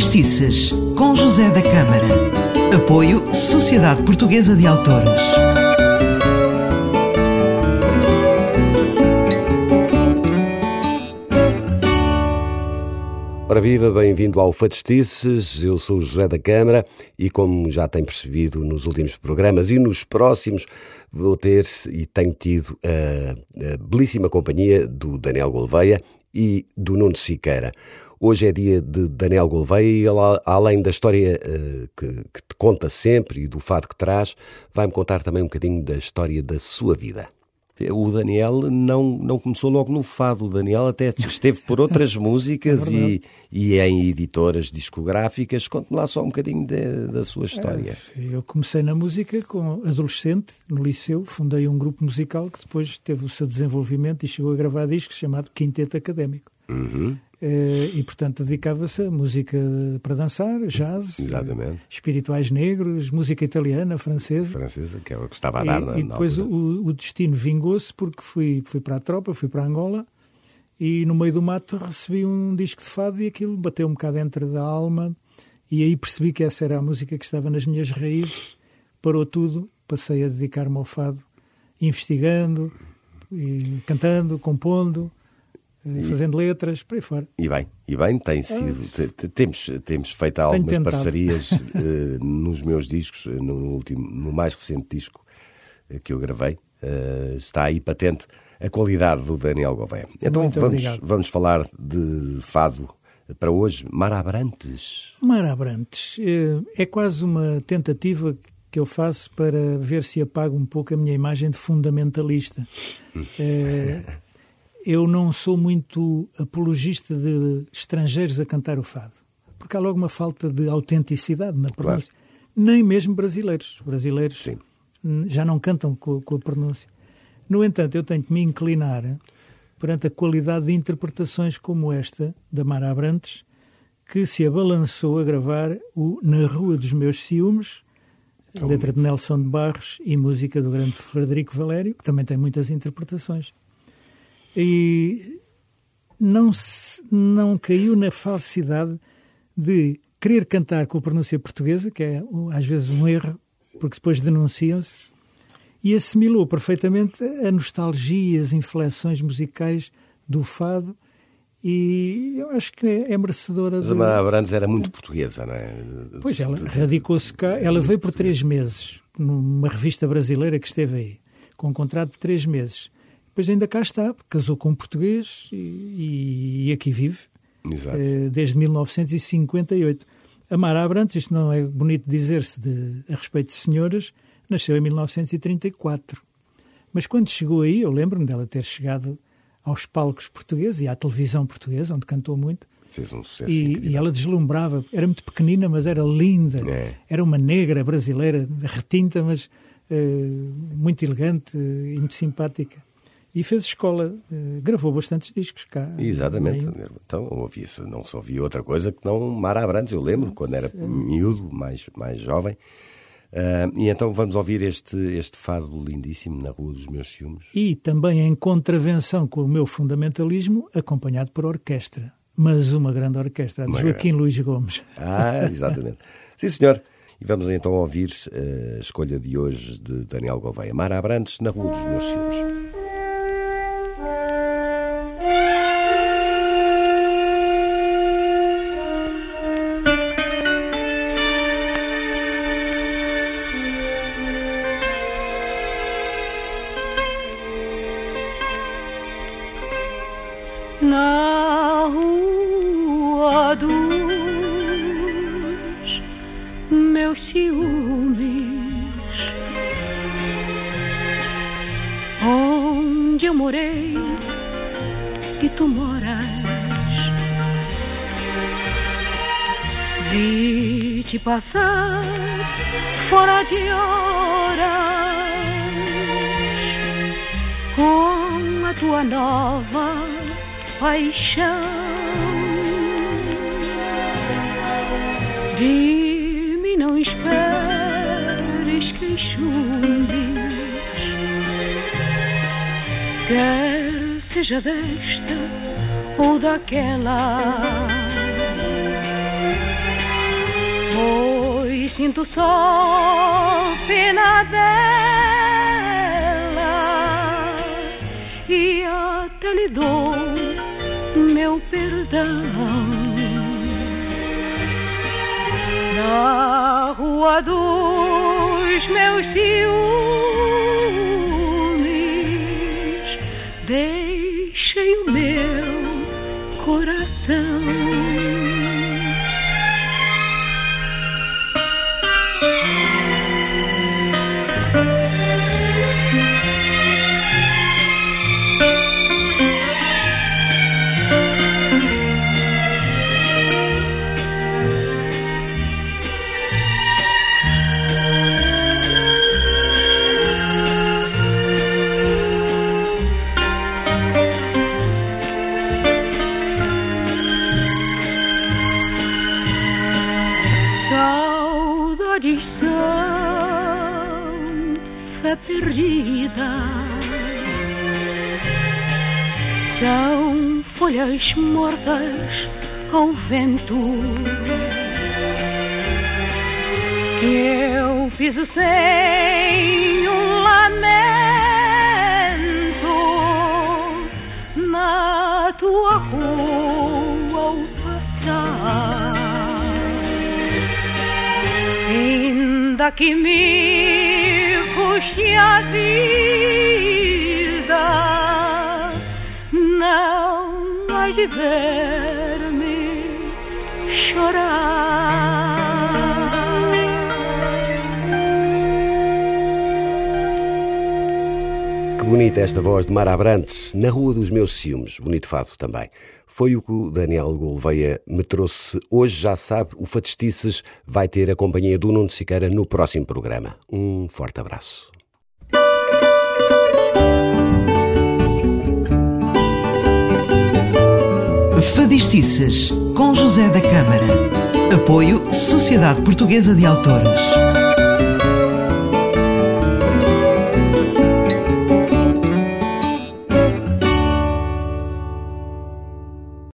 Facestices, com José da Câmara. Apoio Sociedade Portuguesa de Autores. Ora viva, bem-vindo ao Facestices, eu sou o José da Câmara e como já tem percebido nos últimos programas e nos próximos, vou ter e tenho tido a, a belíssima companhia do Daniel Gouveia e do Nuno Siqueira. Hoje é dia de Daniel Gouveia e ele, além da história uh, que, que te conta sempre e do fado que traz, vai-me contar também um bocadinho da história da sua vida. O Daniel não, não começou logo no fado, o Daniel até esteve por outras músicas é e, e em editoras discográficas. Conte-me lá só um bocadinho de, da sua história. É, eu comecei na música com adolescente, no liceu, fundei um grupo musical que depois teve o seu desenvolvimento e chegou a gravar discos chamado Quinteto Académico. Uhum. Eh, e, portanto, dedicava-se a música para dançar, jazz, Exatamente. espirituais negros, música italiana, francesa. Francesa, que é o que estava a dar e, na, E depois na o, o, destino vingou-se porque fui, fui para a tropa, fui para Angola e no meio do mato recebi um disco de fado e aquilo bateu um bocado dentro da alma e aí percebi que essa era a música que estava nas minhas raízes, parou tudo, passei a dedicar-me ao fado, investigando, cantando, compondo, e, fazendo letras, por aí fora. E bem, e bem, tem sido. Ah, temos, temos feito algumas parcerias uh, nos meus discos, no, último, no mais recente disco uh, que eu gravei. Está aí patente a qualidade do Daniel Gouveia. Então vamos, vamos falar de fado para hoje. Mar Abrantes. Mar Abrantes é quase uma tentativa que eu faço para ver se apago um pouco a minha imagem de fundamentalista. eu não sou muito apologista de estrangeiros a cantar o fado, porque há logo uma falta de autenticidade na pronúncia. Claro. Nem mesmo brasileiros. Brasileiros Sim. já não cantam com, com, a pronúncia. No entanto, eu tenho que me inclinar perante a qualidade de interpretações como esta, da Mara Abrantes, que se abalançou a gravar o Na Rua dos Meus Ciúmes, letra de Nelson de Barros e música do grande Frederico Valério, que também tem muitas interpretações e não, se, não caiu na falsidade de querer cantar com a pronúncia portuguesa, que é às vezes um erro, porque depois denunciam-se, e assimilou perfeitamente a nostalgia, as inflexões musicais do fado, e eu acho que é, merecedora Mas de... a Mara Abrantes era muito portuguesa, não é? Pois, ela radicou-se cá, ela veio por três meses, numa revista brasileira que esteve aí, com um contrato de três meses depois ainda cá está, casou com um português e, e aqui vive eh, desde 1958. A Mara Abrantes, isto não é bonito dizer-se a respeito de senhoras, nasceu em 1934. Mas quando chegou aí, eu lembro-me dela ter chegado aos palcos portugueses e à televisão portuguesa, onde cantou muito. Fez um sucesso e, e, ela deslumbrava. Era muito pequenina, mas era linda. É. Era uma negra brasileira, retinta, mas uh, muito elegante e muito simpática e fez escola, uh, gravou bastantes discos cá. Exatamente. Então ouvia não se ouvia outra coisa que não Mara Abrantes, eu lembro, quando era miúdo, mais, mais jovem. Uh, e então vamos ouvir este, este fado lindíssimo na Rua dos Meus Ciúmes. E também em contravenção com o meu fundamentalismo, acompanhado por orquestra. Mas uma grande orquestra, de Joaquim Luís Gomes. Ah, exatamente. Sim, senhor. E vamos então ouvir eh, a escolha de hoje de Daniel Gouveia. Mara Abrantes, na Rua dos Meus Ciúmes. Na rua dos meus ciúmes, onde eu morei e tu moras, vi te passar fora de hora com a tua nova paixão. De mim não esperes que chumbes, quer seja desta ou daquela. sinto só pena dela e até lhe dou meu perdão. Na rua dos meus perdida. São folhas mortas ao vento que eu fiz sem um lamento na tua rua Ainda que me custe a vida, não de ver-me bonita esta voz de Mara Abrantes, na Rua dos Meus Ciúmes. Bonito fado também. Foi o que o Daniel Gouveia me trouxe. Hoje já sabe, o Fatestices vai ter a companhia do Nuno Siqueira no próximo programa. Um forte abraço. Fadistices, com José da Câmara. Apoio Sociedade Portuguesa de Autores.